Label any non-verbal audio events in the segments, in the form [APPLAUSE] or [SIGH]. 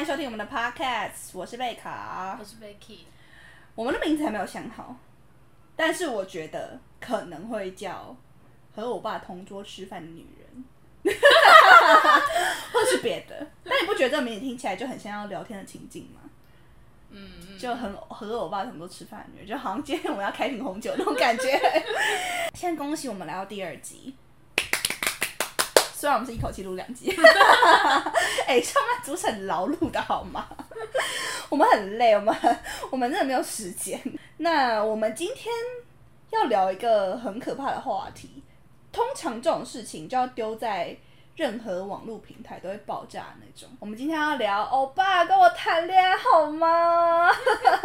迎收听我们的 podcast，我是贝卡我。是 Becky，我们的名字还没有想好，但是我觉得可能会叫和我爸同桌吃饭的女人，[LAUGHS] 或是别的。但你不觉得这个名字听起来就很像要聊天的情境吗？嗯嗯，就很和我爸同桌吃饭的女人，就好像今天我们要开瓶红酒那种感觉。[LAUGHS] 现在恭喜我们来到第二集。虽然我们是一口气录两集，[LAUGHS] 哎、上班族是很劳碌的好吗？我们很累，我们我们真的没有时间。那我们今天要聊一个很可怕的话题，通常这种事情就要丢在任何网络平台都会爆炸那种。我们今天要聊欧巴跟我谈恋爱好吗？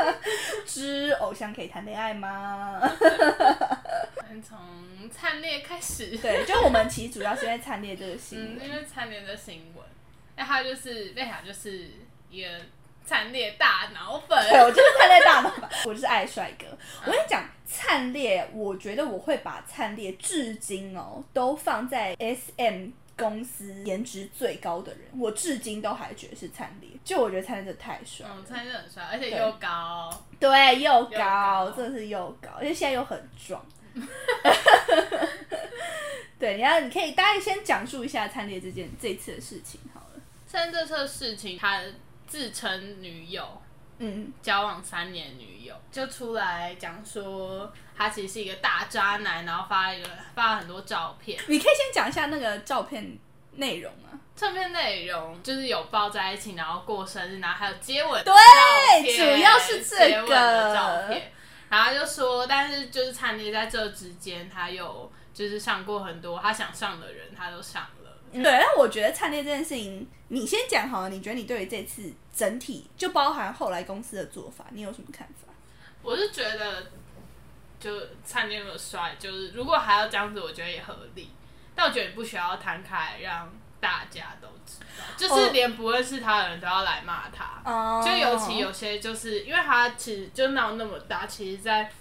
[LAUGHS] 之偶像可以谈恋爱吗？先从灿烈开始，[LAUGHS] 对，就我们其实主要是因为灿烈这个新嗯，闻。因为灿烈的新闻，那他就是贝卡就是一个灿烈大脑粉，对，我就是灿烈大脑粉，[LAUGHS] 我就是爱帅哥。我跟你讲，灿烈，我觉得我会把灿烈至今哦都放在 S M 公司颜值最高的人，我至今都还觉得是灿烈。就我觉得灿烈真的太帅了，嗯，灿烈很帅，而且又高，对，又高真的是又高，而且现在又很壮。[LAUGHS] 对，你要你可以大概先讲述一下灿烈这件这次的事情好了。现在这次事情，他自称女友，嗯，交往三年女友，就出来讲说他其实是一个大渣男，然后发一个发了很多照片，你可以先讲一下那个照片内容啊。照片内容就是有抱在一起，然后过生日，然后还有接吻的对照片主要是这个照片。然后就说，但是就是灿烈在这之间，他有就是上过很多他想上的人，他都上了。对，那我觉得灿烈这件事情，你先讲好了。你觉得你对于这次整体，就包含后来公司的做法，你有什么看法？我是觉得，就灿烈那么帅，就是如果还要这样子，我觉得也合理。但我觉得你不需要摊开让大家都知道，就是连不认识他的人都要来骂他。哦。就尤其有些就是因为他其实就闹那么大，其实，在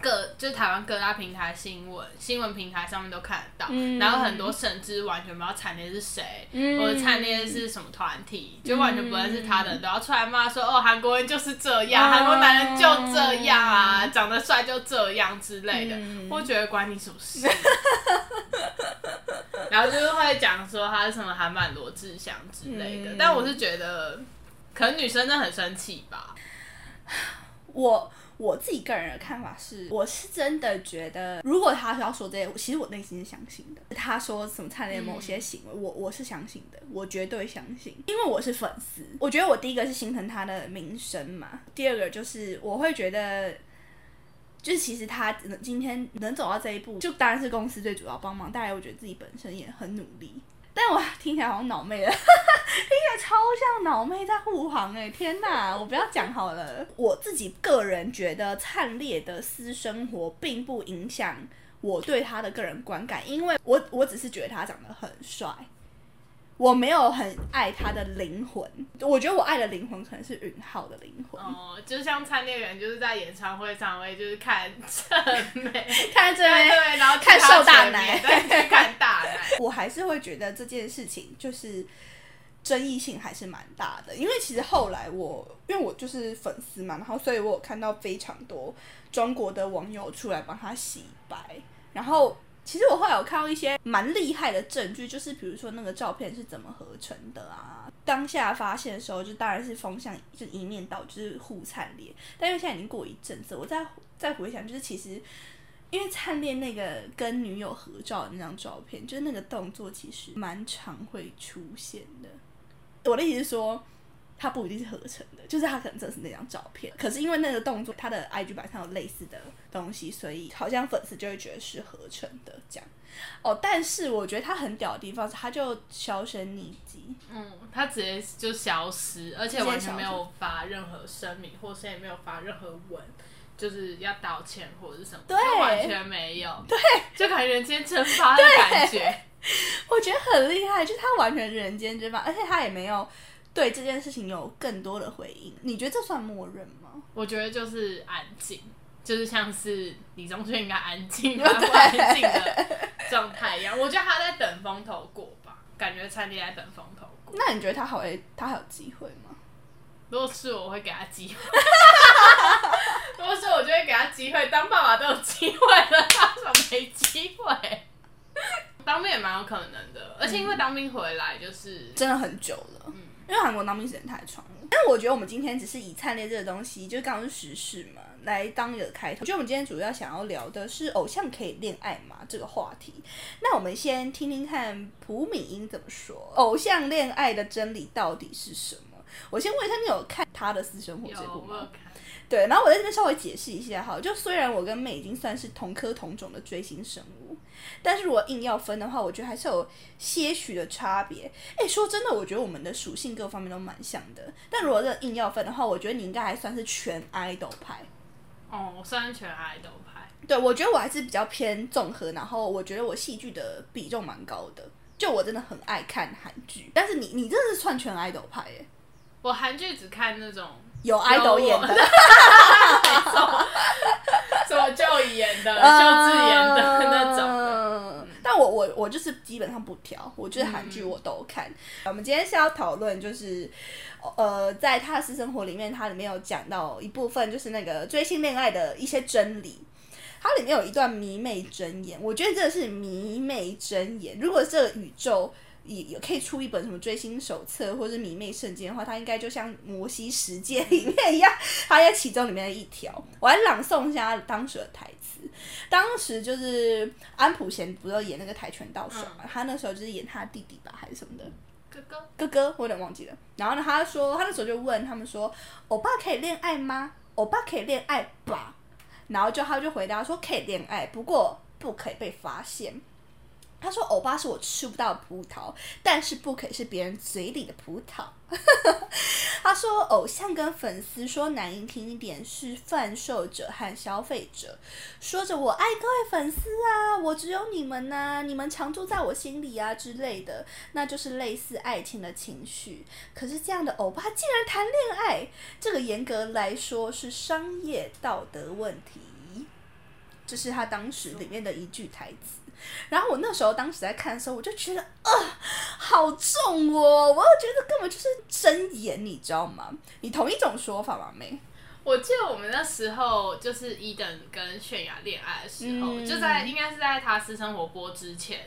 各就是台湾各大平台新闻新闻平台上面都看得到，嗯。然后很多甚至完全不知道惨烈是谁，嗯。或者惨烈是什么团体，就完全不认识他的人都要出来骂说哦韩国人就是这样，嗯韩国男人就这样啊，长得帅就这样之类的，嗯。我觉得关你什么事？[LAUGHS] 然后就是会讲说他是什么韩版罗志祥之类的，嗯但我是觉得可能女生真的很生气吧。[SIGHS] 我我自己个人的看法是，我是真的觉得，如果他是要说这些，其实我内心是相信的。他说什么灿烈某些行为，我我是相信的，我绝对相信，因为我是粉丝。我觉得我第一个是心疼他的名声嘛，第二个就是我会觉得。就是其实他能今天能走到这一步，就当然是公司最主要帮忙，当然我觉得自己本身也很努力。但我听起来好像脑妹了，[LAUGHS] 听起来超像脑妹在护航哎、天哪！我不要讲好了。我自己个人觉得灿烈的私生活并不影响我对他的个人观感，因为我我只是觉得他长得很帅，我没有很爱他的灵魂。我觉得我爱的灵魂可能是允浩的灵魂。哦，就像灿烈人就是在演唱会上会就是看正妹，[LAUGHS] 看这对边对，然后看他瘦大奶看大奶。[LAUGHS] 我还是会觉得这件事情就是争议性还是蛮大的，因为其实后来我因为我就是粉丝嘛，然后所以我有看到非常多中国的网友出来帮他洗白，然后。其实我后来有看到一些蛮厉害的证据，就是比如说那个照片是怎么合成的啊。当下发现的时候，就当然是风向就一面倒，就是互灿烈。但因为现在已经过一阵子，我再再回想，就是其实因为灿烈那个跟女友合照的那张照片，就是那个动作其实蛮常会出现的。我的意思是说，它不一定是合成的，就是他可能真的是那张照片。可是因为那个动作，他的 IG 版上有类似的东西，所以好像粉丝就会觉得是合成的这样。哦，但是我觉得他很屌的地方是，他就销声匿迹。嗯，他直接就消失，而且完全没有发任何声明，或是也没有发任何文，就是要道歉或者是什么，对就完全没有，对，就感觉人间蒸发的感觉。我觉得很厉害，就是他完全人间蒸发，而且他也没有对这件事情有更多的回应。你觉得这算默认吗？我觉得就是安静，就是像是李宗盛应该安静，[LAUGHS] 他不安静的状态一样。我觉得他在等风头过吧，感觉灿烈在等风头过。那你觉得他还会他还有机会吗？如果是我，我会给他机会。[LAUGHS] 如果是我，就会给他机会。当爸爸都有机会了，他怎么没机会？当兵也蛮有可能的，而且因为当兵回来就是真的很久了，因为韩国当兵时间太长了。但我觉得我们今天只是以灿烈这个东西，就是刚刚是时事嘛，来当一个开头。我觉得我们今天主要想要聊的是偶像可以恋爱吗这个话题。那我们先听听看朴敏英怎么说，偶像恋爱的真理到底是什么？我先问一下，你有看他的私生活节目吗？对，然后我在这边稍微解释一下哈，就虽然我跟妹已经算是同科同种的追星生物，但是如果硬要分的话，我觉得还是有些许的差别。哎，说真的，我觉得我们的属性各方面都蛮像的。但如果这硬要分的话，我觉得你应该还算是全 idol 派。哦，我算全 idol 派。对，我觉得我还是比较偏综合，然后我觉得我戏剧的比重蛮高的。就我真的很爱看韩剧，但是你你真的是算全 idol 派耶。我韩剧只看那种。有 idol 演的，[LAUGHS] 什么就演的、秀智演的那种。但我我我就是基本上不挑，我觉得韩剧我都看。我们今天是要讨论，就是呃，在他私生活里面，它里面有讲到一部分，就是那个追星恋爱的一些真理。它里面有一段迷妹真言，我觉得这是迷妹真言。如果这个宇宙。也也可以出一本什么追星手册或者迷妹圣经的话，它应该就像摩西十诫里面一样，它在其中里面的一条。我来朗诵一下当时的台词。当时就是安普贤不是演那个跆拳道手嘛，他那时候就是演他弟弟吧，还是什么的哥哥哥哥，我有点忘记了。然后呢，他说他那时候就问他们说：“欧巴可以恋爱吗？欧巴可以恋爱吧？”然后就他就回答说：“可以恋爱，不过不可以被发现。”他说：“欧巴是我吃不到葡萄，但是不可以是别人嘴里的葡萄。[LAUGHS] ”他说：“偶像跟粉丝说难听一点是贩售者和消费者，说着我爱各位粉丝啊，我只有你们呐，你们常住在我心里啊之类的，那就是类似爱情的情绪。可是这样的欧巴竟然谈恋爱，这个严格来说是商业道德问题。”这是他当时里面的一句台词。然后我那时候当时在看的时候，我就觉得啊，好重哦！我又觉得根本就是真眼，你知道吗？你同一种说法吗？妹？我记得我们那时候就是伊登跟泫雅恋爱的时候，就在应该是在他私生活播之前。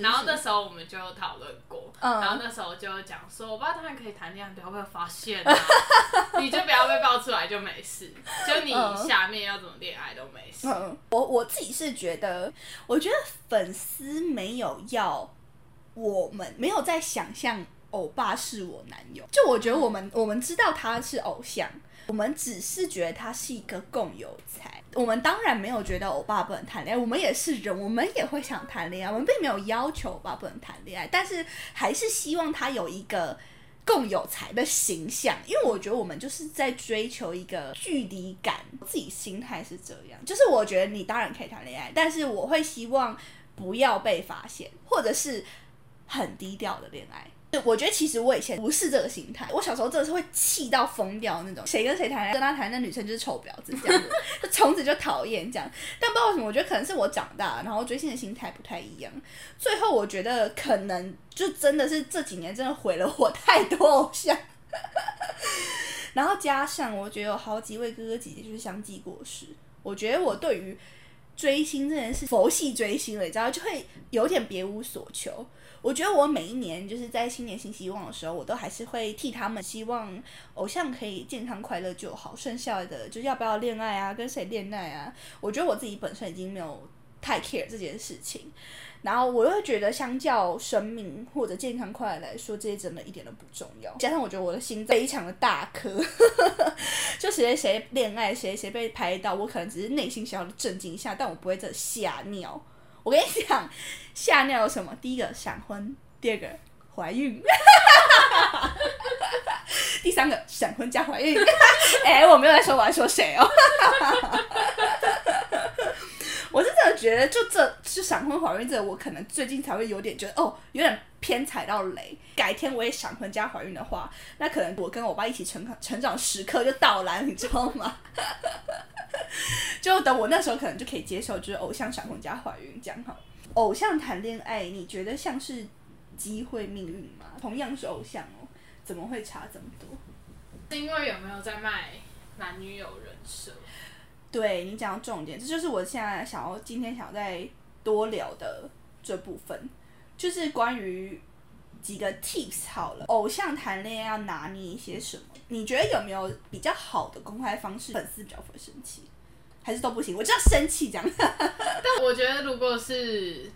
然后那时候我们就讨论过，然后那时候就讲说，我爸当然可以谈恋爱，不要被发现啊，[LAUGHS] 你就不要被爆出来就没事，就你下面要怎么恋爱都没事。我我自己是觉得，我觉得粉丝没有要我们没有在想象欧巴是我男友，就我觉得我们我们知道他是偶像。我们只是觉得他是一个共有才，我们当然没有觉得欧巴不能谈恋爱，我们也是人，我们也会想谈恋爱，我们并没有要求欧巴不能谈恋爱，但是还是希望他有一个共有才的形象，因为我觉得我们就是在追求一个距离感，自己心态是这样，就是我觉得你当然可以谈恋爱，但是我会希望不要被发现，或者是很低调的恋爱。我觉得其实我以前不是这个心态，我小时候真的是会气到疯掉那种，谁跟谁谈恋爱，跟他谈那女生就是丑婊子这样子，从此就讨厌这样。但不知道为什么，我觉得可能是我长大，然后追星的心态不太一样。最后我觉得可能就真的是这几年真的毁了我太多偶像，然后加上我觉得有好几位哥哥姐姐就是相继过世，我觉得我对于追星这件事，佛系追星了，你知道，就会有点别无所求。我觉得我每一年就是在新年新希望的时候，我都还是会替他们希望偶像可以健康快乐就好。剩下的就要不要恋爱啊，跟谁恋爱啊？我觉得我自己本身已经没有太 care 这件事情。然后我又觉得，相较生命或者健康快乐来说，这些真的一点都不重要。加上我觉得我的心非常的大颗，[LAUGHS] 就谁谁恋爱，谁谁被拍到，我可能只是内心小小的震惊一下，但我不会这吓尿。我跟你讲，[LAUGHS] 吓尿有什么？第一个闪婚，第二个怀孕，[LAUGHS] 第三个闪婚加怀孕。[LAUGHS] 哎，我没有在说，我在说谁哦？我是真的觉得，就这是闪婚怀孕这，我可能最近才会有点觉得，哦，有点偏踩到雷。改天我也闪婚加怀孕的话，那可能我跟我爸一起成成长时刻就到来，你知道吗？就等我那时候可能就可以接受，就是偶像闪婚加怀孕这样哈。偶像谈恋爱，你觉得像是机会命运吗？同样是偶像哦，怎么会差这么多？是因为有没有在卖男女友人设？对你讲到重点，这就是我现在想要今天想要再多聊的这部分，就是关于几个 tips 好了，偶像谈恋爱要拿捏一些什么？你觉得有没有比较好的公开方式，粉丝比较会生气，还是都不行？我就要生气这样。[LAUGHS] 但我觉得如果是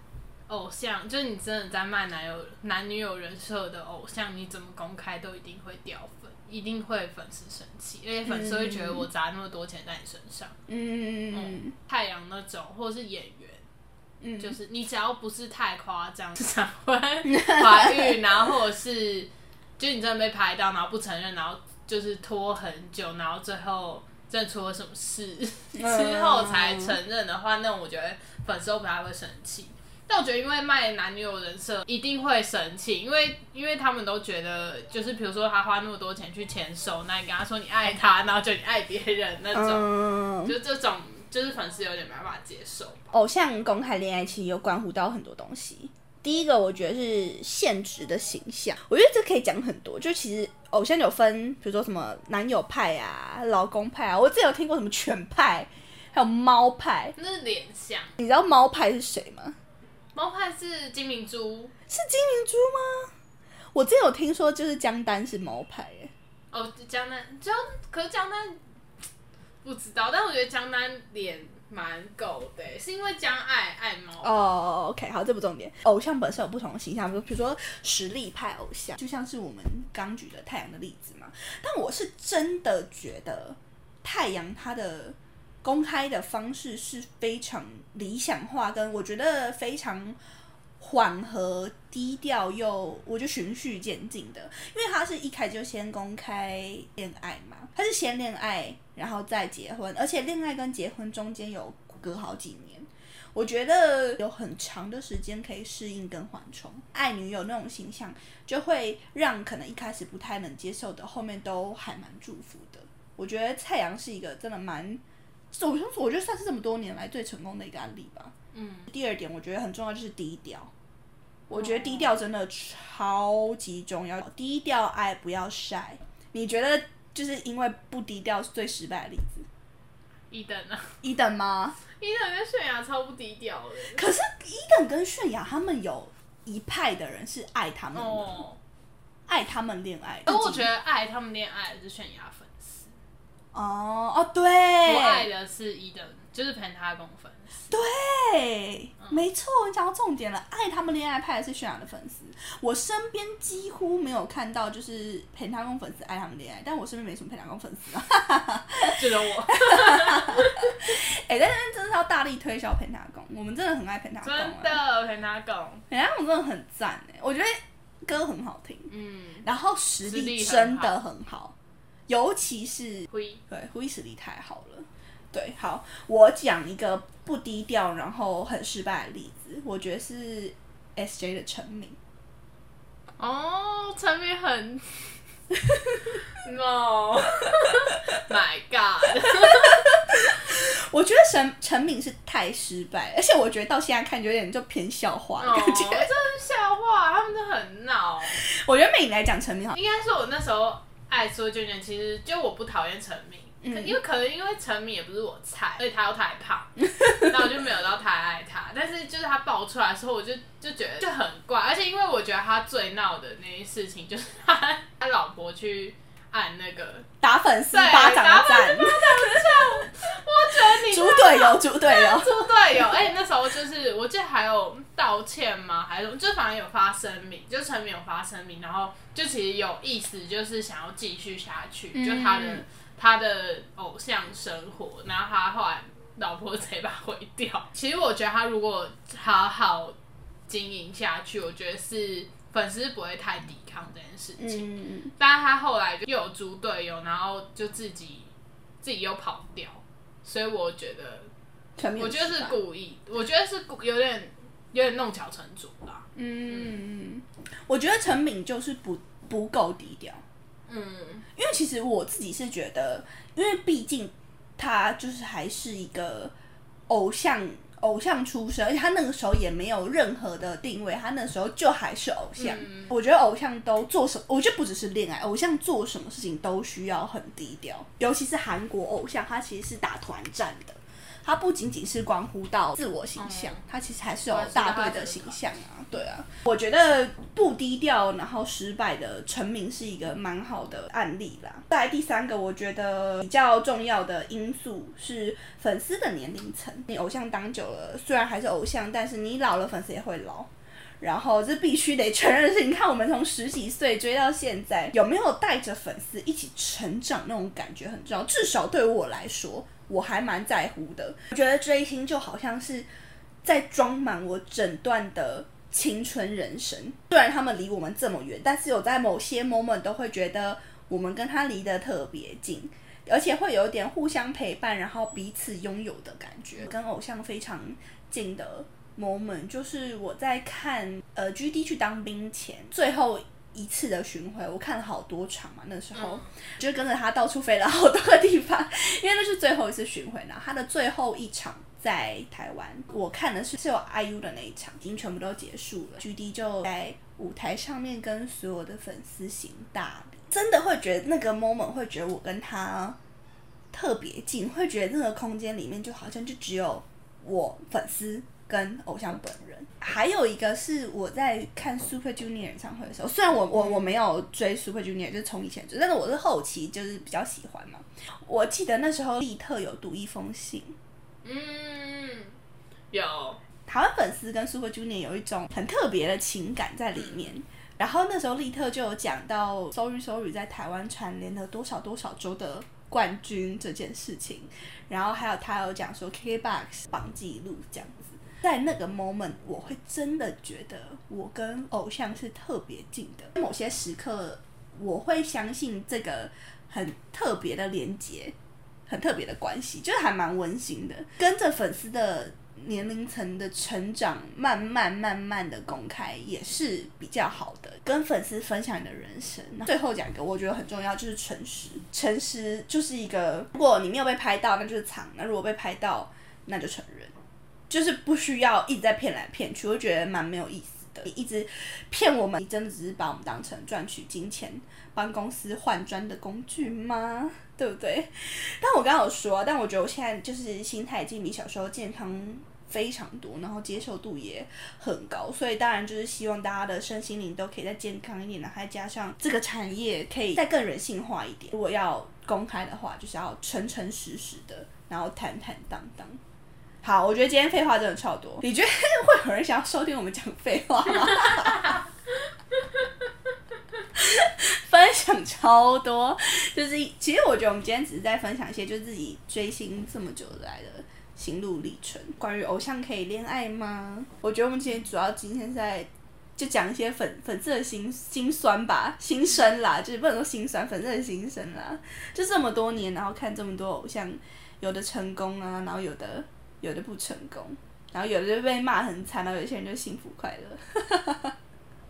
偶像，就是你真的在卖男友男女友人设的偶像，你怎么公开都一定会掉粉，一定会粉丝生气，因为粉丝会觉得我砸那么多钱在你身上。嗯，太阳那种，或者是演员，嗯就是你只要不是太夸张，闪婚、怀孕，然后或者是就你真的被拍到，然后不承认，然后就是拖很久，然后最后真的出了什么事 [LAUGHS] 之后才承认的话，那我觉得粉丝都不太会生气。但我觉得，因为卖男女友人设一定会生气，因为因为他们都觉得，就是比如说他花那么多钱去牵手，那你跟他说你爱他，然后就你爱别人那种，嗯，就这种就是粉丝有点没办法接受。偶像公开恋爱其实有关乎到很多东西。第一个，我觉得是现实的形象，我觉得这可以讲很多。就其实偶像有分，比如说什么男友派啊、老公派啊，我之前有听过什么犬派，还有猫派。那是脸像，你知道猫派是谁吗？猫派是金明珠是金明珠吗？我之前有听说，就是江丹是猫派，哎，哦，江丹江可是江南不知道，但我觉得江南脸蛮狗的，是因为江爱爱猫。哦，OK，好，这不重点。偶像本身有不同的形象，比如比如说实力派偶像，就像是我们刚举的太阳的例子嘛。但我是真的觉得太阳它的公开的方式是非常理想化，跟我觉得非常缓和、低调又我觉得循序渐进的，因为他是一开始就先公开恋爱嘛，他是先恋爱然后再结婚，而且恋爱跟结婚中间有隔好几年。我觉得有很长的时间可以适应跟缓冲，爱女友那种形象，就会让可能一开始不太能接受的，后面都还蛮祝福的。我觉得蔡阳是一个真的蛮，我我觉得算是这么多年来最成功的一个案例吧。嗯，第二点，我觉得很重要就是低调。我觉得低调真的超级重要，低调爱不要晒。你觉得就是因为不低调是最失败的例子？一等啊，一等吗？一等跟泫雅超不低调的。可是一等跟泫雅他们有一派的人是爱他们的，哦，爱他们恋爱的。但我觉得爱他们恋爱的是泫雅粉丝，哦对，我爱的是伊登，就是陪他共粉丝。对，没错，你讲到重点了。爱他们恋爱派的是泫雅的粉丝，我身边几乎没有看到就是陪他公粉丝爱他们恋爱，但我身边没什么陪他公粉丝啊。[LAUGHS] 只有我，[LAUGHS] 哎、在那边真的是要大力推销陪他公，我们真的很爱陪他公、真啊，的陪他共。陪他公真的很赞哎，我觉得歌很好听，嗯，然后实实力真的很好，尤其是灰对，呼吁实力太好了。对，好，我讲一个不低调然后很失败的例子，我觉得是 S J 的陈敏。哦，陈明很，[LAUGHS] no，My God，我觉得陈陈敏是太失败，而且我觉得到现在看就有点就偏笑话的哦，感觉。这是笑话，他们都很闹。我觉得美来讲陈敏好，应该是我那时候爱说娟娟，其实就我不讨厌陈明，可因为可能因为陈明也不是我菜，所以他又太胖，[LAUGHS] 那我就没有到太爱他。但是就是他爆出来的时候，我就就觉得就很怪，而且因为我觉得他最闹的那些事情，就是他 [LAUGHS] 他老婆去按那个，打粉丝对巴掌打粉赞，我觉得你猪队友，猪队友。猪队友，而且那时候就是我记得还有道歉吗？还是就反正有发声明，就陈明有发声明，然后就其实有意思，就是想要继续下去，嗯就他的他的偶像生活，然后他后来老婆直接把毁掉。其实我觉得他如果好好经营下去，我觉得是粉丝不会太抵抗这件事情。嗯，但是他后来就又有猪队友，然后就自己自己又跑掉，所以我觉得我觉得是故意，我觉得是故有点有点弄巧成拙啦。嗯，我觉得陈敏就是不不够低调，嗯，因为其实我自己是觉得，因为毕竟他就是还是一个偶像偶像出身，而且他那个时候也没有任何的定位，他那时候就还是偶像。我觉得偶像都做什么，我觉得不只是恋爱，偶像做什么事情都需要很低调，尤其是韩国偶像，他其实是打团战的。它不仅仅是关乎到自我形象，它其实还是有大队的形象啊，对啊。我觉得不低调然后失败的成名是一个蛮好的案例啦。再来第三个，我觉得比较重要的因素是粉丝的年龄层。你偶像当久了，虽然还是偶像，但是你老了，粉丝也会老。然后这必须得承认的是，你看我们从十几岁追到现在，有没有带着粉丝一起成长那种感觉很重要。至少对我来说。我还蛮在乎的，我觉得追星就好像是在装满我整段的青春人生。虽然他们离我们这么远，但是有在某些 moment 都会觉得我们跟他离得特别近，而且会有一点互相陪伴，然后彼此拥有的感觉。跟偶像非常近的 moment 就是我在看呃 G D 去当兵前最后。一次的巡回，我看了好多场嘛，那时候就跟着他到处飞了好多个地方，因为那是最后一次巡回呢。他的最后一场在台湾，我看的是是有 IU 的那一场，已经全部都结束了。G D 就在舞台上面跟所有的粉丝行大礼，真的会觉得那个 moment 会觉得我跟他特别近，会觉得那个空间里面就好像就只有我粉丝。跟偶像本人，还有一个是我在看 Super Junior 演唱会的时候，虽然我我我没有追 Super Junior，就是从以前追，但是我是后期就是比较喜欢嘛。我记得那时候利特有读一封信，嗯，有台湾粉丝跟 Super Junior 有一种很特别的情感在里面。然后那时候利特就有讲到 Sorry Sorry 在台湾蝉联了多少多少周的冠军这件事情，然后还有他有讲说 KBox 榜记录这样。在那个 moment，我会真的觉得我跟偶像是特别近的。某些时刻，我会相信这个很特别的连接，很特别的关系，就是还蛮温馨的。跟着粉丝的年龄层的成长，慢慢慢慢的公开，也是比较好的。跟粉丝分享你的人生。最后讲一个，我觉得很重要，就是诚实。诚实就是一个，如果你没有被拍到，那就是藏；那如果被拍到，那就承认。就是不需要一直在骗来骗去，我觉得蛮没有意思的。你一直骗我们，你真的只是把我们当成赚取金钱、帮公司换砖的工具吗？对不对？但我刚刚有说，但我觉得我现在就是心态已经比小时候健康非常多，然后接受度也很高，所以当然就是希望大家的身心灵都可以再健康一点，然后再加上这个产业可以再更人性化一点。如果要公开的话，就是要诚诚实实的，然后坦坦荡荡。好，我觉得今天废话真的超多。你觉得会有人想要收听我们讲废话吗？[LAUGHS] 分享超多，就是其实我觉得我们今天只是在分享一些，就是自己追星这么久来的心路历程。关于偶像可以恋爱吗？我觉得我们今天主要今天在就讲一些粉粉色的心心酸吧，心声啦，就是不能说心酸，粉色的心声啦。就这么多年，然后看这么多偶像，有的成功啊，然后有的。有的不成功，然后有的就被骂很惨，然后有些人就幸福快乐。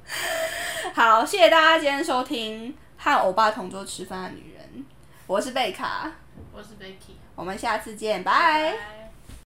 [LAUGHS] 好，谢谢大家今天收听和欧巴同桌吃饭的女人，我是贝卡，我是贝我们下次见，拜。